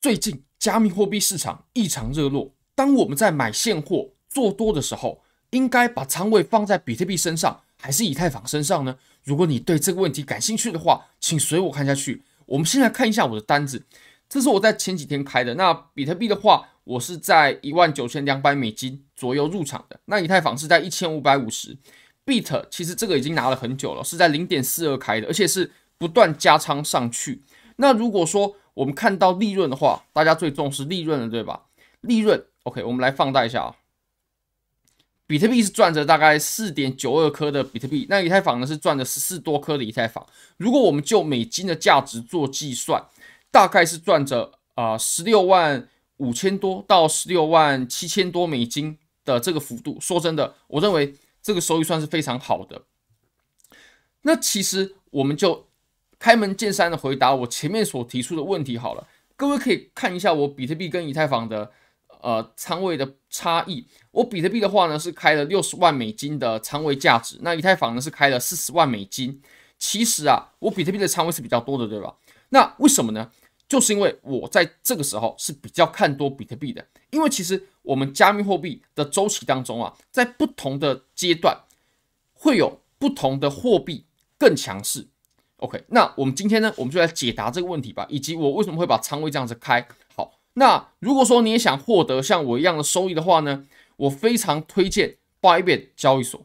最近加密货币市场异常热络，当我们在买现货做多的时候，应该把仓位放在比特币身上，还是以太坊身上呢？如果你对这个问题感兴趣的话，请随我看下去。我们先来看一下我的单子，这是我在前几天开的。那比特币的话，我是在一万九千两百美金左右入场的。那以太坊是在一千五百五十。Bit 其实这个已经拿了很久了，是在零点四二开的，而且是不断加仓上去。那如果说我们看到利润的话，大家最重视利润了，对吧？利润，OK，我们来放大一下啊。比特币是赚着大概四点九二颗的比特币，那以太坊呢是赚着十四多颗的以太坊。如果我们就美金的价值做计算，大概是赚着啊十六万五千多到十六万七千多美金的这个幅度。说真的，我认为这个收益算是非常好的。那其实我们就开门见山的回答我前面所提出的问题好了。各位可以看一下我比特币跟以太坊的。呃，仓位的差异，我比特币的话呢是开了六十万美金的仓位价值，那以太坊呢是开了四十万美金。其实啊，我比特币的仓位是比较多的，对吧？那为什么呢？就是因为我在这个时候是比较看多比特币的，因为其实我们加密货币的周期当中啊，在不同的阶段会有不同的货币更强势。OK，那我们今天呢，我们就来解答这个问题吧，以及我为什么会把仓位这样子开。好那如果说你也想获得像我一样的收益的话呢，我非常推荐 Bybit 交易所。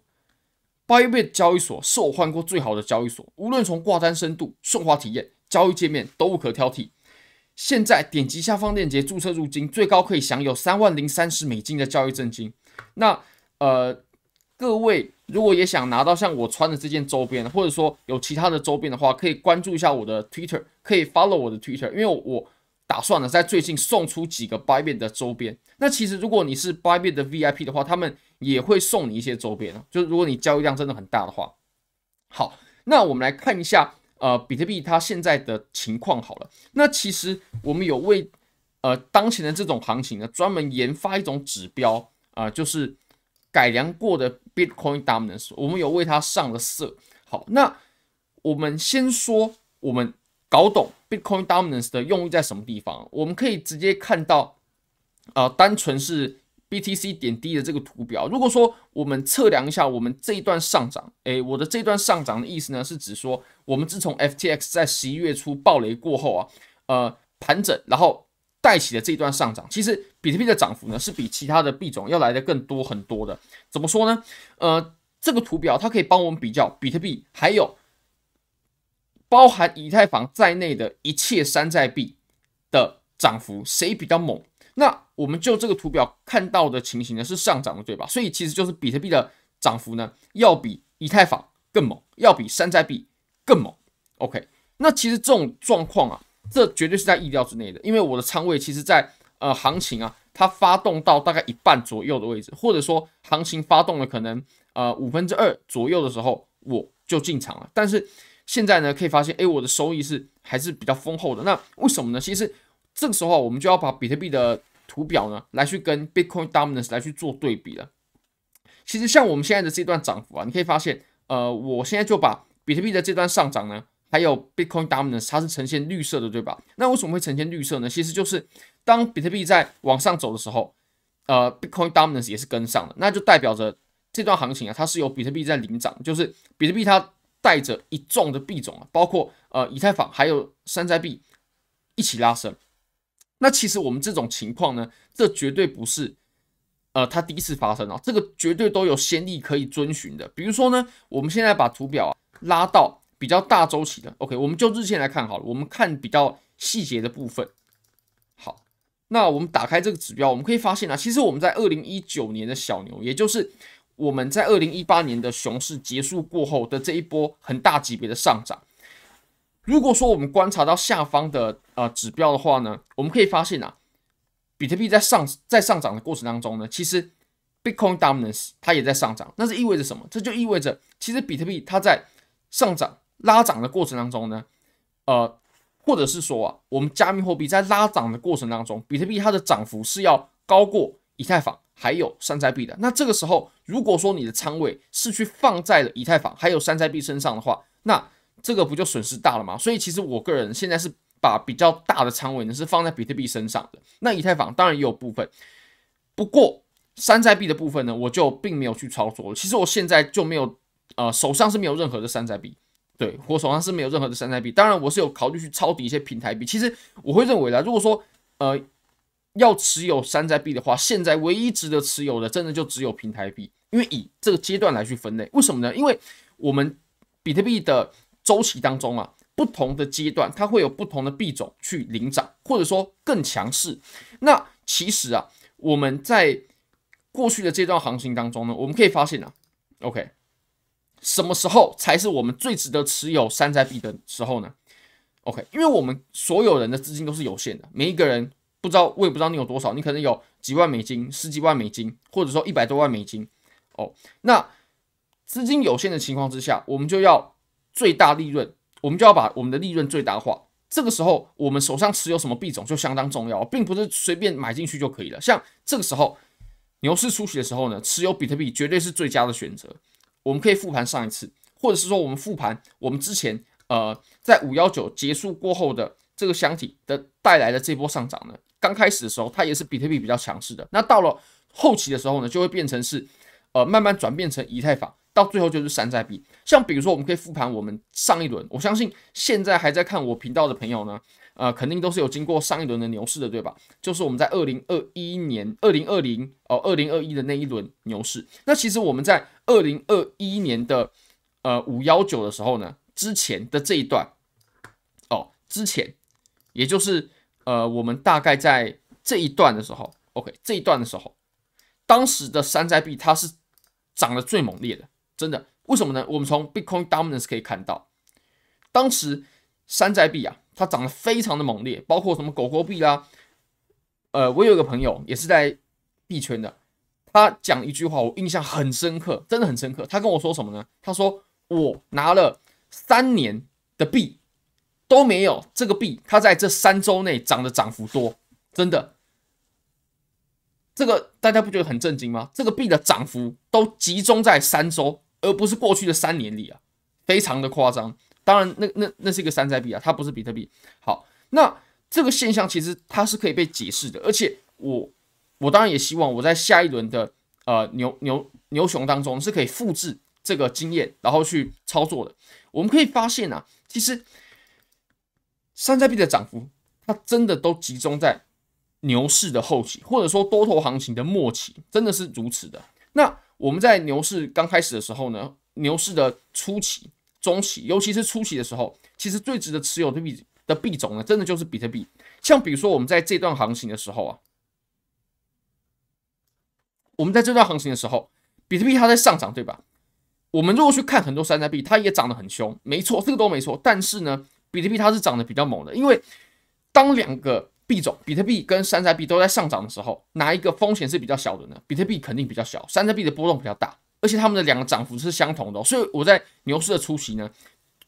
Bybit 交易所是我换过最好的交易所，无论从挂单深度、顺滑体验、交易界面都无可挑剔。现在点击下方链接注册入金，最高可以享有三万零三十美金的交易赠金。那呃，各位如果也想拿到像我穿的这件周边，或者说有其他的周边的话，可以关注一下我的 Twitter，可以 follow 我的 Twitter，因为我。打算呢，在最近送出几个 Bybit 的周边。那其实如果你是 Bybit 的 VIP 的话，他们也会送你一些周边啊。就是如果你交易量真的很大的话，好，那我们来看一下，呃，比特币它现在的情况好了。那其实我们有为呃当前的这种行情呢，专门研发一种指标啊，就是改良过的 Bitcoin Dominance，我们有为它上了色。好，那我们先说我们。搞懂 Bitcoin Dominance 的用意在什么地方？我们可以直接看到，呃，单纯是 BTC 点 D 的这个图表。如果说我们测量一下我们这一段上涨，诶，我的这段上涨的意思呢，是指说我们自从 FTX 在十一月初暴雷过后啊，呃，盘整，然后带起的这一段上涨，其实比特币的涨幅呢，是比其他的币种要来的更多很多的。怎么说呢？呃，这个图表它可以帮我们比较比特币还有。包含以太坊在内的一切山寨币的涨幅，谁比较猛？那我们就这个图表看到的情形呢，是上涨的，对吧？所以其实就是比特币的涨幅呢，要比以太坊更猛，要比山寨币更猛。OK，那其实这种状况啊，这绝对是在意料之内的，因为我的仓位其实在呃行情啊，它发动到大概一半左右的位置，或者说行情发动了可能呃五分之二左右的时候，我就进场了，但是。现在呢，可以发现，哎，我的收益是还是比较丰厚的。那为什么呢？其实这个时候我们就要把比特币的图表呢，来去跟 Bitcoin Dominance 来去做对比了。其实像我们现在的这段涨幅啊，你可以发现，呃，我现在就把比特币的这段上涨呢，还有 Bitcoin Dominance 它是呈现绿色的，对吧？那为什么会呈现绿色呢？其实就是当比特币在往上走的时候，呃，Bitcoin Dominance 也是跟上的，那就代表着这段行情啊，它是由比特币在领涨，就是比特币它。带着一众的币种啊，包括呃以太坊还有山寨币一起拉升。那其实我们这种情况呢，这绝对不是呃它第一次发生啊，这个绝对都有先例可以遵循的。比如说呢，我们现在把图表拉到比较大周期的，OK，我们就日线来看好了，我们看比较细节的部分。好，那我们打开这个指标，我们可以发现啊，其实我们在二零一九年的小牛，也就是。我们在二零一八年的熊市结束过后的这一波很大级别的上涨，如果说我们观察到下方的呃指标的话呢，我们可以发现啊，比特币在上在上涨的过程当中呢，其实 Bitcoin Dominance 它也在上涨，那是意味着什么？这就意味着其实比特币它在上涨拉涨的过程当中呢，呃，或者是说啊，我们加密货币在拉涨的过程当中，比特币它的涨幅是要高过以太坊。还有山寨币的，那这个时候，如果说你的仓位是去放在了以太坊还有山寨币身上的话，那这个不就损失大了吗？所以其实我个人现在是把比较大的仓位呢是放在比特币身上的。那以太坊当然也有部分，不过山寨币的部分呢，我就并没有去操作了。其实我现在就没有，呃，手上是没有任何的山寨币。对，我手上是没有任何的山寨币。当然，我是有考虑去抄底一些平台币。其实我会认为啦，如果说呃要持有山寨币的话，现在唯一值得持有的，真的就只有平台币。因为以这个阶段来去分类，为什么呢？因为我们比特币的周期当中啊，不同的阶段它会有不同的币种去领涨，或者说更强势。那其实啊，我们在过去的这段行情当中呢，我们可以发现啊，OK。什么时候才是我们最值得持有山寨币的时候呢？OK，因为我们所有人的资金都是有限的，每一个人不知道，我也不知道你有多少，你可能有几万美金、十几万美金，或者说一百多万美金哦。那资金有限的情况之下，我们就要最大利润，我们就要把我们的利润最大化。这个时候，我们手上持有什么币种就相当重要，并不是随便买进去就可以了。像这个时候牛市初期的时候呢，持有比特币绝对是最佳的选择。我们可以复盘上一次，或者是说我们复盘我们之前呃在五幺九结束过后的这个箱体的带来的这波上涨呢，刚开始的时候它也是比特币比较强势的，那到了后期的时候呢，就会变成是呃慢慢转变成以太坊，到最后就是山寨币。像比如说我们可以复盘我们上一轮，我相信现在还在看我频道的朋友呢。呃，肯定都是有经过上一轮的牛市的，对吧？就是我们在二零二一年、二零二零哦、二零二一的那一轮牛市。那其实我们在二零二一年的呃五幺九的时候呢，之前的这一段哦，之前也就是呃我们大概在这一段的时候，OK，这一段的时候，当时的山寨币它是涨得最猛烈的，真的。为什么呢？我们从 Bitcoin Dominance 可以看到，当时山寨币啊。它涨得非常的猛烈，包括什么狗狗币啦，呃，我有一个朋友也是在币圈的，他讲一句话我印象很深刻，真的很深刻。他跟我说什么呢？他说我拿了三年的币都没有这个币，它在这三周内涨的涨幅多，真的。这个大家不觉得很震惊吗？这个币的涨幅都集中在三周，而不是过去的三年里啊，非常的夸张。当然那，那那是一个山寨币啊，它不是比特币。好，那这个现象其实它是可以被解释的，而且我我当然也希望我在下一轮的呃牛牛牛熊当中是可以复制这个经验，然后去操作的。我们可以发现啊，其实山寨币的涨幅，它真的都集中在牛市的后期，或者说多头行情的末期，真的是如此的。那我们在牛市刚开始的时候呢，牛市的初期。中期，尤其是初期的时候，其实最值得持有的币的币种呢，真的就是比特币。像比如说，我们在这段行情的时候啊，我们在这段行情的时候，比特币它在上涨，对吧？我们如果去看很多山寨币，它也涨得很凶，没错，这个都没错。但是呢，比特币它是涨得比较猛的，因为当两个币种，比特币跟山寨币都在上涨的时候，哪一个风险是比较小的呢？比特币肯定比较小，山寨币的波动比较大。而且他们的两个涨幅是相同的，所以我在牛市的初期呢，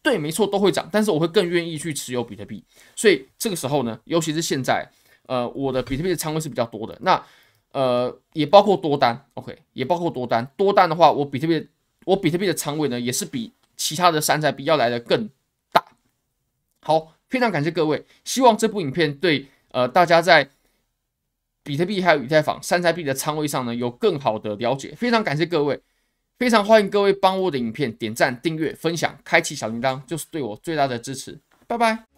对，没错，都会涨，但是我会更愿意去持有比特币。所以这个时候呢，尤其是现在，呃，我的比特币的仓位是比较多的，那呃，也包括多单，OK，也包括多单。多单的话，我比特币，我比特币的仓位呢，也是比其他的山寨币要来的更大。好，非常感谢各位，希望这部影片对呃大家在比特币还有以太坊山寨币的仓位上呢有更好的了解。非常感谢各位。非常欢迎各位帮我的影片点赞、订阅、分享、开启小铃铛，就是对我最大的支持。拜拜。